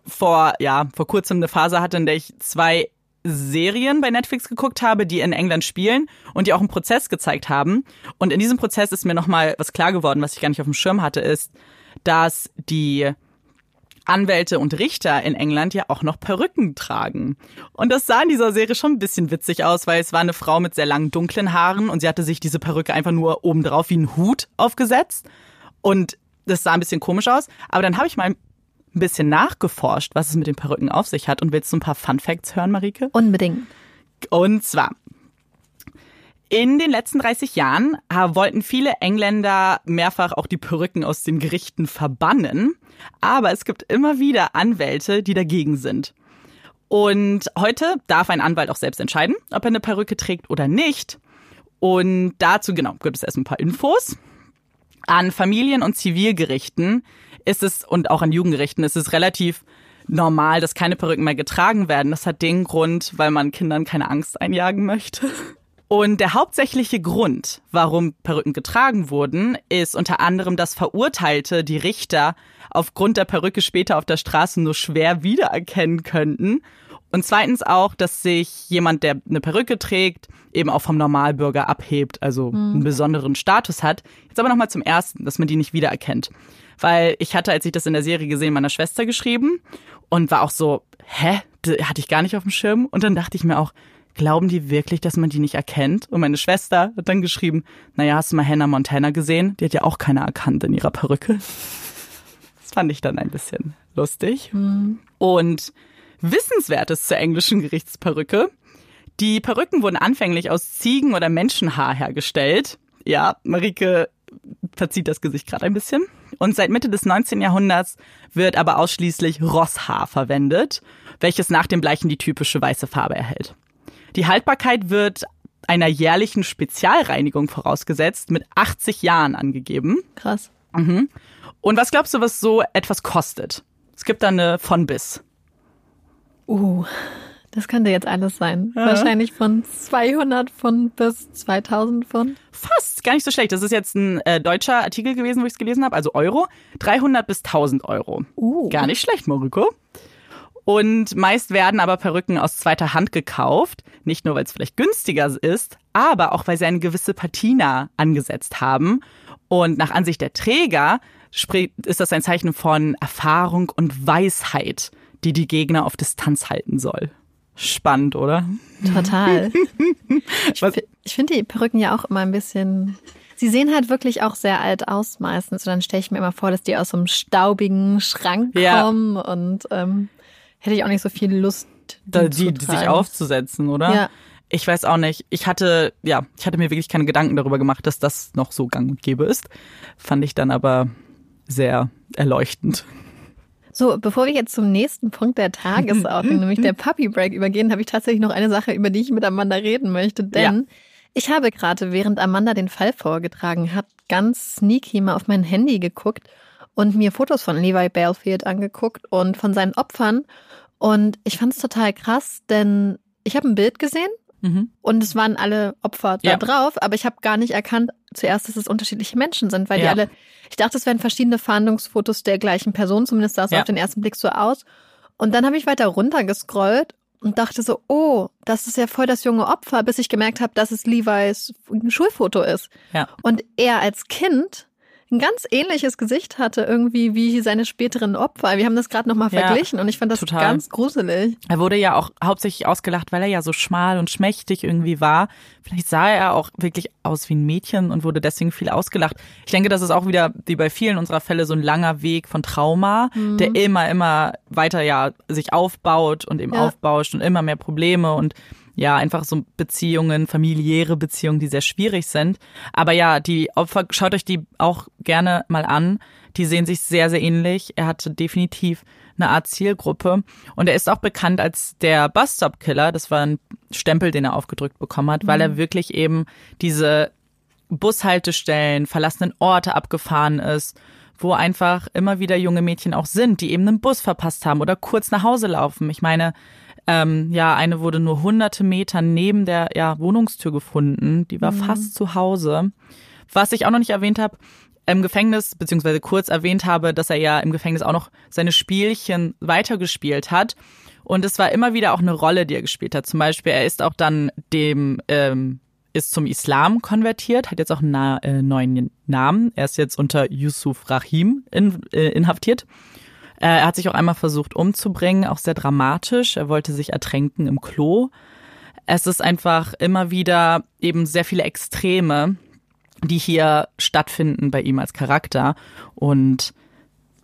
vor, ja, vor kurzem eine Phase hatte, in der ich zwei Serien bei Netflix geguckt habe, die in England spielen und die auch einen Prozess gezeigt haben. Und in diesem Prozess ist mir nochmal was klar geworden, was ich gar nicht auf dem Schirm hatte, ist, dass die Anwälte und Richter in England ja auch noch Perücken tragen. Und das sah in dieser Serie schon ein bisschen witzig aus, weil es war eine Frau mit sehr langen dunklen Haaren und sie hatte sich diese Perücke einfach nur obendrauf wie ein Hut aufgesetzt. Und das sah ein bisschen komisch aus. Aber dann habe ich mal ein bisschen nachgeforscht, was es mit den Perücken auf sich hat. Und willst du ein paar Fun Facts hören, Marike? Unbedingt. Und zwar, in den letzten 30 Jahren äh, wollten viele Engländer mehrfach auch die Perücken aus den Gerichten verbannen. Aber es gibt immer wieder Anwälte, die dagegen sind. Und heute darf ein Anwalt auch selbst entscheiden, ob er eine Perücke trägt oder nicht. Und dazu, genau, gibt es erst ein paar Infos. An Familien- und Zivilgerichten ist es, und auch an Jugendgerichten, ist es relativ normal, dass keine Perücken mehr getragen werden. Das hat den Grund, weil man Kindern keine Angst einjagen möchte. Und der hauptsächliche Grund, warum Perücken getragen wurden, ist unter anderem, dass Verurteilte die Richter aufgrund der Perücke später auf der Straße nur schwer wiedererkennen könnten. Und zweitens auch, dass sich jemand, der eine Perücke trägt, eben auch vom Normalbürger abhebt, also einen besonderen Status hat. Jetzt aber nochmal zum Ersten, dass man die nicht wiedererkennt. Weil ich hatte, als ich das in der Serie gesehen, meiner Schwester geschrieben und war auch so, hä? Das hatte ich gar nicht auf dem Schirm. Und dann dachte ich mir auch, glauben die wirklich, dass man die nicht erkennt? Und meine Schwester hat dann geschrieben, naja, hast du mal Hannah Montana gesehen? Die hat ja auch keiner erkannt in ihrer Perücke. Das fand ich dann ein bisschen lustig. Und Wissenswertes zur englischen Gerichtsperücke. Die Perücken wurden anfänglich aus Ziegen- oder Menschenhaar hergestellt. Ja, Marike verzieht das Gesicht gerade ein bisschen. Und seit Mitte des 19. Jahrhunderts wird aber ausschließlich Rosshaar verwendet, welches nach dem Bleichen die typische weiße Farbe erhält. Die Haltbarkeit wird einer jährlichen Spezialreinigung vorausgesetzt, mit 80 Jahren angegeben. Krass. Und was glaubst du, was so etwas kostet? Es gibt da eine von bis. Uh, das könnte jetzt alles sein. Wahrscheinlich von 200 Pfund bis 2000 Pfund. Fast, gar nicht so schlecht. Das ist jetzt ein äh, deutscher Artikel gewesen, wo ich es gelesen habe, also Euro. 300 bis 1000 Euro. Uh. Gar nicht schlecht, Moriko. Und meist werden aber Perücken aus zweiter Hand gekauft. Nicht nur, weil es vielleicht günstiger ist, aber auch, weil sie eine gewisse Patina angesetzt haben. Und nach Ansicht der Träger ist das ein Zeichen von Erfahrung und Weisheit, die die Gegner auf Distanz halten soll. Spannend, oder? Total. Ich, ich finde die Perücken ja auch immer ein bisschen. Sie sehen halt wirklich auch sehr alt aus meistens. Und dann stelle ich mir immer vor, dass die aus so einem staubigen Schrank Ja. kommen. Und ähm, hätte ich auch nicht so viel Lust, da, zu die, die sich aufzusetzen, oder? Ja. Ich weiß auch nicht. Ich hatte, ja, ich hatte mir wirklich keine Gedanken darüber gemacht, dass das noch so gang und gäbe ist. Fand ich dann aber sehr erleuchtend. So, bevor wir jetzt zum nächsten Punkt der Tagesordnung, nämlich der Puppy Break übergehen, habe ich tatsächlich noch eine Sache, über die ich mit Amanda reden möchte. Denn ich habe gerade, während Amanda den Fall vorgetragen hat, ganz sneaky mal auf mein Handy geguckt und mir Fotos von Levi Balefield angeguckt und von seinen Opfern. Und ich fand es total krass, denn ich habe ein Bild gesehen Mhm. und es waren alle Opfer da Ja. drauf, aber ich habe gar nicht erkannt zuerst, dass es unterschiedliche Menschen sind, weil die Ja. alle, ich dachte, es wären verschiedene Fahndungsfotos der gleichen Person, zumindest sah es Ja. auf den ersten Blick so aus. Und dann habe ich weiter runtergescrollt und dachte so, oh, das ist ja voll das junge Opfer, bis ich gemerkt habe, dass es Levi's Schulfoto ist. Ja. Und er als Kind ein ganz ähnliches Gesicht hatte irgendwie wie seine späteren Opfer. Wir haben das gerade nochmal Ja, verglichen und ich fand das total. ganz gruselig. Er wurde ja auch hauptsächlich ausgelacht, weil er ja so schmal und schmächtig irgendwie war. Vielleicht sah er auch wirklich aus wie ein Mädchen und wurde deswegen viel ausgelacht. Ich denke, das ist auch wieder, wie bei vielen unserer Fälle, so ein langer Weg von Trauma, der immer, immer weiter ja sich aufbaut und eben Ja. aufbauscht und immer mehr Probleme und ja, einfach so Beziehungen, familiäre Beziehungen, die sehr schwierig sind. Aber ja, die Opfer, schaut euch die auch gerne mal an. Die sehen sich sehr, sehr ähnlich. Er hatte definitiv eine Art Zielgruppe. Und er ist auch bekannt als der Bus-Stop-Killer. Das war ein Stempel, den er aufgedrückt bekommen hat, mhm. weil er wirklich eben diese Bushaltestellen, verlassenen Orte abgefahren ist, wo einfach immer wieder junge Mädchen auch sind, die eben einen Bus verpasst haben oder kurz nach Hause laufen. Ich meine, ähm, ja, eine wurde nur hunderte Meter neben der ja, Wohnungstür gefunden. Die war mhm. fast zu Hause. Was ich auch noch nicht erwähnt habe, im Gefängnis, beziehungsweise kurz erwähnt habe, dass er ja im Gefängnis auch noch seine Spielchen weitergespielt hat. Und es war immer wieder auch eine Rolle, die er gespielt hat. Zum Beispiel, er ist auch dann dem, ähm, ist zum Islam konvertiert, hat jetzt auch einen na äh, neuen Namen. Er ist jetzt unter Yusuf Rahim in, äh, inhaftiert. Äh, er hat sich auch einmal versucht umzubringen, auch sehr dramatisch. Er wollte sich ertränken im Klo. Es ist einfach immer wieder eben sehr viele Extreme, die hier stattfinden bei ihm als Charakter. Und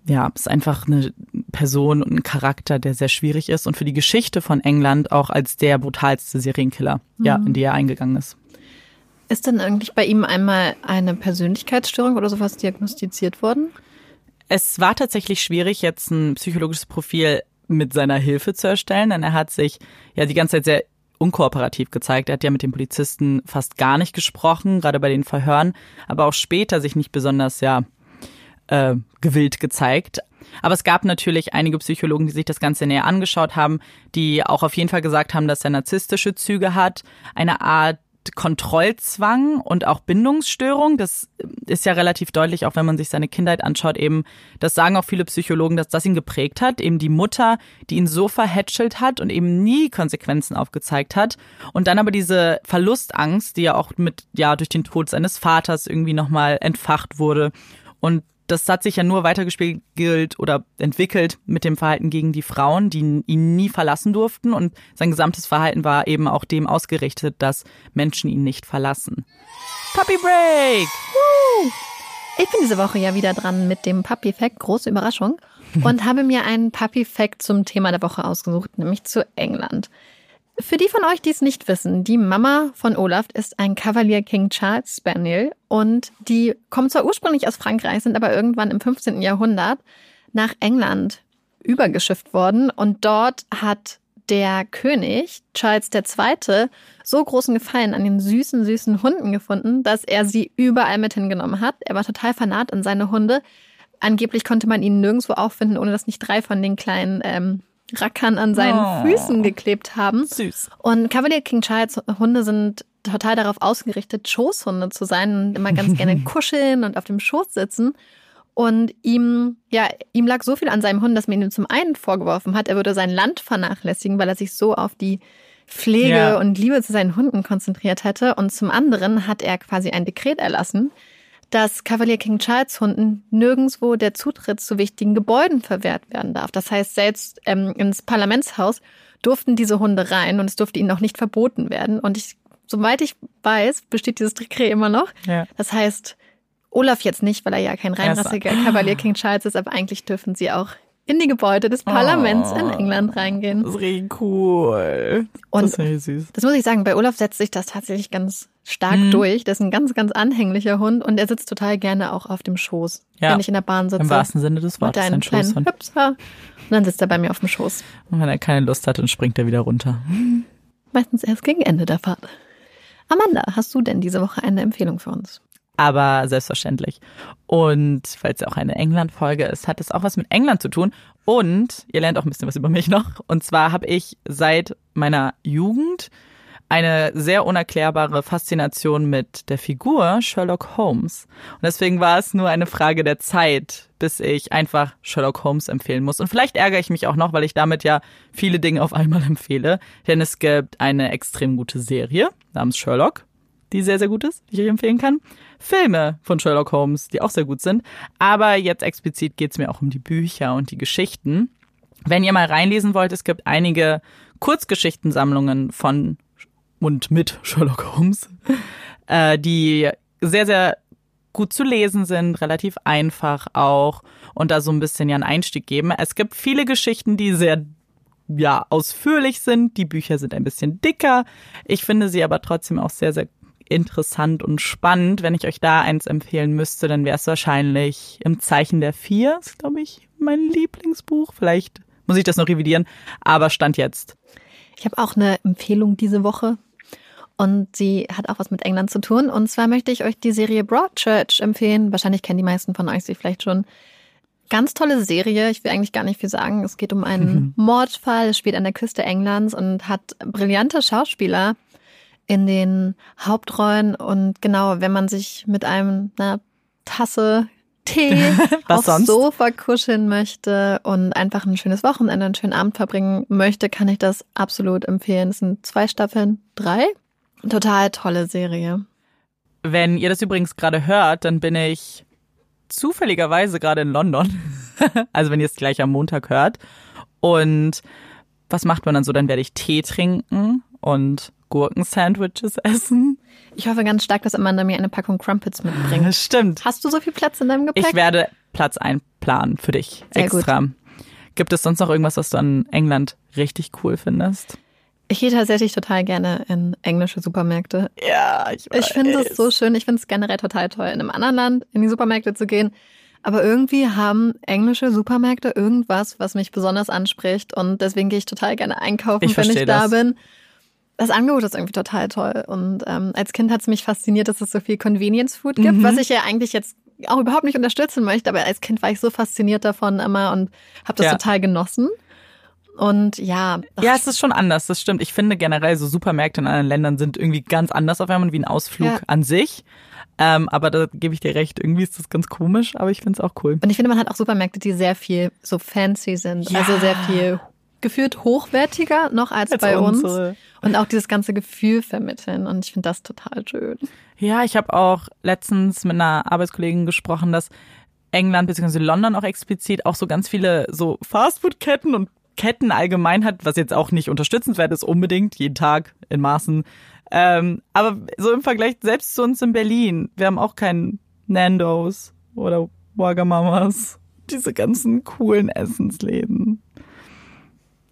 ja, ist einfach eine Person und ein Charakter, der sehr schwierig ist und für die Geschichte von England auch als der brutalste Serienkiller, mhm. ja, in die er eingegangen ist. Ist denn eigentlich bei ihm einmal eine Persönlichkeitsstörung oder sowas diagnostiziert worden? Es war tatsächlich schwierig, jetzt ein psychologisches Profil mit seiner Hilfe zu erstellen, denn er hat sich ja die ganze Zeit sehr unkooperativ gezeigt. Er hat ja mit den Polizisten fast gar nicht gesprochen, gerade bei den Verhören, aber auch später sich nicht besonders ja äh, gewillt gezeigt. Aber es gab natürlich einige Psychologen, die sich das Ganze näher angeschaut haben, die auch auf jeden Fall gesagt haben, dass er narzisstische Züge hat, eine Art Kontrollzwang und auch Bindungsstörung. Das ist ja relativ deutlich, auch wenn man sich seine Kindheit anschaut, eben, das sagen auch viele Psychologen, dass das ihn geprägt hat. Eben die Mutter, die ihn so verhätschelt hat und eben nie Konsequenzen aufgezeigt hat. Und dann aber diese Verlustangst, die ja auch mit, ja, durch den Tod seines Vaters irgendwie nochmal entfacht wurde. Und das hat sich ja nur weitergespiegelt oder entwickelt mit dem Verhalten gegen die Frauen, die ihn nie verlassen durften. Und sein gesamtes Verhalten war eben auch dem ausgerichtet, dass Menschen ihn nicht verlassen. Puppy Break! Woo! Ich bin diese Woche ja wieder dran mit dem Puppy Fact, große Überraschung, und habe mir einen Puppy Fact zum Thema der Woche ausgesucht, nämlich zu England. Für die von euch, die es nicht wissen, die Mama von Olaf ist ein Cavalier King Charles Spaniel und die kommen zwar ursprünglich aus Frankreich, sind aber irgendwann im 15. Jahrhundert nach England übergeschifft worden und dort hat der König Charles II. so großen Gefallen an den süßen, süßen Hunden gefunden, dass er sie überall mit hingenommen hat. Er war total fanat an seine Hunde. Angeblich konnte man ihn nirgendwo auffinden, ohne dass nicht drei von den kleinen ähm, Rackern an seinen oh, Füßen geklebt haben. Süß. Und Cavalier King Charles Hunde sind total darauf ausgerichtet, Schoßhunde zu sein und immer ganz gerne kuscheln und auf dem Schoß sitzen. Und ihm, ja, ihm lag so viel an seinem Hund, dass man ihm zum einen vorgeworfen hat, er würde sein Land vernachlässigen, weil er sich so auf die Pflege ja. und Liebe zu seinen Hunden konzentriert hätte. Und zum anderen hat er quasi ein Dekret erlassen, dass Kavalier King Charles Hunden nirgendwo der Zutritt zu wichtigen Gebäuden verwehrt werden darf. Das heißt, selbst ähm, ins Parlamentshaus durften diese Hunde rein und es durfte ihnen auch nicht verboten werden. Und ich, soweit ich weiß, besteht dieses Dekret immer noch. Ja. Das heißt, Olaf jetzt nicht, weil er ja kein reinrassiger Kavalier King Charles ist, aber eigentlich dürfen sie auch in die Gebäude des Parlaments oh, in England reingehen. Das ist richtig cool. Und das, ist süß. das muss ich sagen, bei Olaf setzt sich das tatsächlich ganz stark mhm. durch. Das ist ein ganz, ganz anhänglicher Hund und er sitzt total gerne auch auf dem Schoß, ja. wenn ich in der Bahn sitze. Im wahrsten Sinne des Wortes. Mit einem kleinen Hüpser. Und dann sitzt er bei mir auf dem Schoß. Und wenn er keine Lust hat, dann springt er wieder runter. Meistens erst gegen Ende der Fahrt. Amanda, hast du denn diese Woche eine Empfehlung für uns? Aber selbstverständlich. Und weil es ja auch eine England-Folge ist, hat es auch was mit England zu tun. Und ihr lernt auch ein bisschen was über mich noch. Und zwar habe ich seit meiner Jugend eine sehr unerklärbare Faszination mit der Figur Sherlock Holmes. Und deswegen war es nur eine Frage der Zeit, bis ich einfach Sherlock Holmes empfehlen muss. Und vielleicht ärgere ich mich auch noch, weil ich damit ja viele Dinge auf einmal empfehle. Denn es gibt eine extrem gute Serie namens Sherlock, die sehr, sehr gut ist, die ich euch empfehlen kann. Filme von Sherlock Holmes, die auch sehr gut sind. Aber jetzt explizit geht es mir auch um die Bücher und die Geschichten. Wenn ihr mal reinlesen wollt, es gibt einige Kurzgeschichtensammlungen von und mit Sherlock Holmes, äh, die sehr, sehr gut zu lesen sind, relativ einfach auch und da so ein bisschen ja einen Einstieg geben. Es gibt viele Geschichten, die sehr ja, ausführlich sind. Die Bücher sind ein bisschen dicker. Ich finde sie aber trotzdem auch sehr, sehr interessant und spannend. Wenn ich euch da eins empfehlen müsste, dann wäre es wahrscheinlich Im Zeichen der Vier. Das ist, glaube ich, mein Lieblingsbuch. Vielleicht muss ich das noch revidieren, aber stand jetzt. Ich habe auch eine Empfehlung diese Woche. Und sie hat auch was mit England zu tun. Und zwar möchte ich euch die Serie Broadchurch empfehlen. Wahrscheinlich kennen die meisten von euch sie vielleicht schon. Ganz tolle Serie. Ich will eigentlich gar nicht viel sagen. Es geht um einen Mordfall. Es spielt an der Küste Englands und hat brillante Schauspieler in den Hauptrollen. Und genau, wenn man sich mit einem einer Tasse Tee aufs sonst? Sofa kuscheln möchte und einfach ein schönes Wochenende, einen schönen Abend verbringen möchte, kann ich das absolut empfehlen. Es sind zwei Staffeln, drei. Total tolle Serie. Wenn ihr das übrigens gerade hört, dann bin ich zufälligerweise gerade in London. also wenn ihr es gleich am Montag hört. Und was macht man dann so? Dann werde ich Tee trinken und Gurkensandwiches essen. Ich hoffe ganz stark, dass Amanda mir eine Packung Crumpets mitbringt. Stimmt. Hast du so viel Platz in deinem Gepäck? Ich werde Platz einplanen für dich Sehr extra. Gut. Gibt es sonst noch irgendwas, was du an England richtig cool findest? Ich gehe tatsächlich total gerne in englische Supermärkte. Ja, ich weiß. Ich finde es so schön. Ich finde es generell total toll, in einem anderen Land in die Supermärkte zu gehen. Aber irgendwie haben englische Supermärkte irgendwas, was mich besonders anspricht. Und deswegen gehe ich total gerne einkaufen, ich wenn ich da das. bin. Das Angebot ist irgendwie total toll. Und ähm, als Kind hat es mich fasziniert, dass es so viel Convenience Food gibt, mhm. was ich ja eigentlich jetzt auch überhaupt nicht unterstützen möchte. Aber als Kind war ich so fasziniert davon immer und habe das ja. total genossen. Und ja. Ja, es ist schon anders, das stimmt. Ich finde generell so Supermärkte in anderen Ländern sind irgendwie ganz anders auf einmal wie ein Ausflug ja. an sich. Ähm, aber da gebe ich dir recht, irgendwie ist das ganz komisch, aber ich finde es auch cool. Und ich finde, man hat auch Supermärkte, die sehr viel so fancy sind. Ja. Also sehr viel gefühlt hochwertiger noch als, als bei unsere. uns. Und auch dieses ganze Gefühl vermitteln. Und ich finde das total schön. Ja, ich habe auch letztens mit einer Arbeitskollegin gesprochen, dass England bzw. London auch explizit auch so ganz viele so Fastfood-Ketten und Ketten allgemein hat, was jetzt auch nicht unterstützenswert ist, unbedingt, jeden Tag in Maßen. Ähm, aber so im Vergleich selbst zu uns in Berlin, wir haben auch keinen Nandos oder Wagamamas. Diese ganzen coolen Essensläden.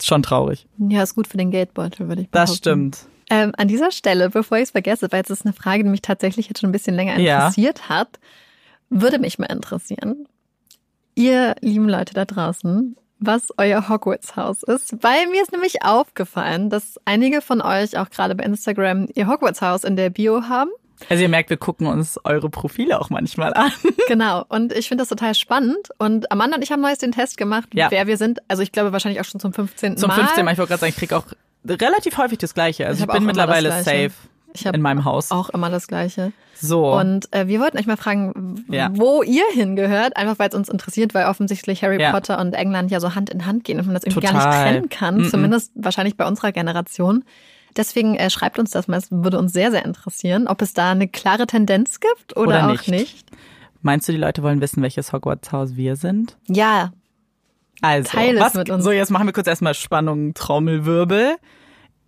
Schon traurig. Ja, ist gut für den Geldbeutel, würde ich behaupten. Das stimmt. Ähm, an dieser Stelle, bevor ich es vergesse, weil es ist eine Frage, die mich tatsächlich jetzt schon ein bisschen länger interessiert ja. hat, würde mich mal interessieren. Ihr lieben Leute da draußen, was euer Hogwarts-Haus ist, weil mir ist nämlich aufgefallen, dass einige von euch auch gerade bei Instagram ihr Hogwarts-Haus in der Bio haben. Also ihr merkt, wir gucken uns eure Profile auch manchmal an. Genau, und ich finde das total spannend. Und Amanda und ich haben neues den Test gemacht, ja. wer wir sind. Also ich glaube wahrscheinlich auch schon zum 15. Zum 15. Mal. Ich wollte gerade sagen, ich kriege auch relativ häufig das Gleiche. Also ich, ich bin mittlerweile safe. Ich in meinem Haus. Auch immer das Gleiche. So. Und äh, wir wollten euch mal fragen, ja. wo ihr hingehört, einfach weil es uns interessiert, weil offensichtlich Harry ja. Potter und England ja so Hand in Hand gehen und man das irgendwie Total. gar nicht trennen kann, mm -mm. zumindest wahrscheinlich bei unserer Generation. Deswegen äh, schreibt uns das mal, es würde uns sehr, sehr interessieren, ob es da eine klare Tendenz gibt oder, oder auch nicht. nicht. Meinst du, die Leute wollen wissen, welches Hogwarts-Haus wir sind? Ja. Also, Teil was, mit uns. so jetzt machen wir kurz erstmal Spannung, Trommelwirbel.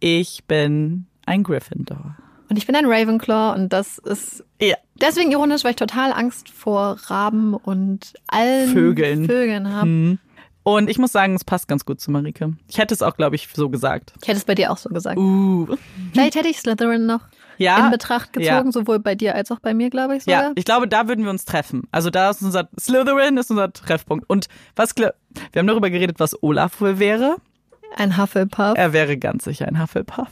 Ich bin ein Gryffindor. Und ich bin ein Ravenclaw und das ist ja. deswegen ironisch, weil ich total Angst vor Raben und allen Vögeln, Vögeln habe. Hm. Und ich muss sagen, es passt ganz gut zu Marike. Ich hätte es auch, glaube ich, so gesagt. Ich hätte es bei dir auch so gesagt. Uh. Vielleicht hätte ich Slytherin noch ja, in Betracht gezogen, ja. sowohl bei dir als auch bei mir, glaube ich. Sogar. Ja, ich glaube, da würden wir uns treffen. Also da ist unser Slytherin ist unser Treffpunkt. Und was wir haben darüber geredet, was Olaf wohl wäre. Ein Hufflepuff. Er wäre ganz sicher ein Hufflepuff.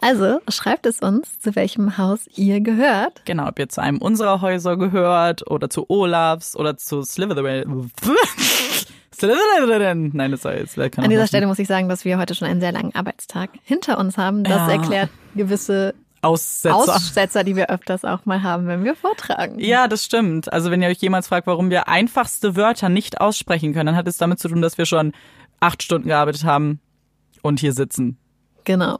Also schreibt es uns, zu welchem Haus ihr gehört. Genau, ob ihr zu einem unserer Häuser gehört oder zu Olafs oder zu Slytherin. Nein, das soll jetzt. An dieser Stelle muss ich sagen, dass wir heute schon einen sehr langen Arbeitstag hinter uns haben. Das ja. erklärt gewisse Aussetzer. Aussetzer, die wir öfters auch mal haben, wenn wir vortragen. Ja, das stimmt. Also wenn ihr euch jemals fragt, warum wir einfachste Wörter nicht aussprechen können, dann hat es damit zu tun, dass wir schon acht Stunden gearbeitet haben und hier sitzen. Genau.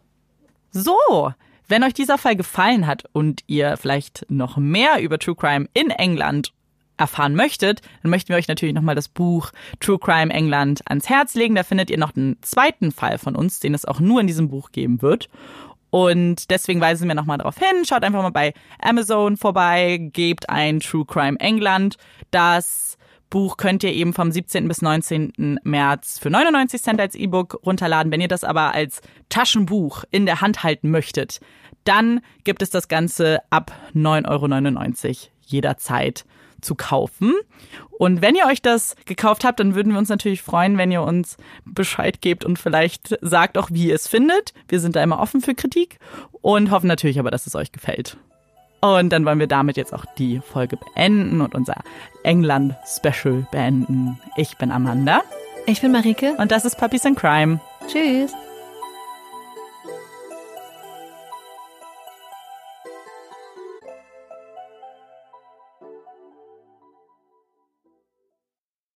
So, wenn euch dieser Fall gefallen hat und ihr vielleicht noch mehr über True Crime in England erfahren möchtet, dann möchten wir euch natürlich nochmal das Buch True Crime England ans Herz legen. Da findet ihr noch einen zweiten Fall von uns, den es auch nur in diesem Buch geben wird. Und deswegen weisen wir nochmal darauf hin. Schaut einfach mal bei Amazon vorbei, gebt ein True Crime England. Das Buch könnt ihr eben vom 17. bis 19. März für 99 Cent als E-Book runterladen. Wenn ihr das aber als Taschenbuch in der Hand halten möchtet, dann gibt es das Ganze ab 9,99 Euro jederzeit zu kaufen. Und wenn ihr euch das gekauft habt, dann würden wir uns natürlich freuen, wenn ihr uns Bescheid gebt und vielleicht sagt auch, wie ihr es findet. Wir sind da immer offen für Kritik und hoffen natürlich aber, dass es euch gefällt. Und dann wollen wir damit jetzt auch die Folge beenden und unser England-Special beenden. Ich bin Amanda. Ich bin Marike. Und das ist Puppies and Crime. Tschüss.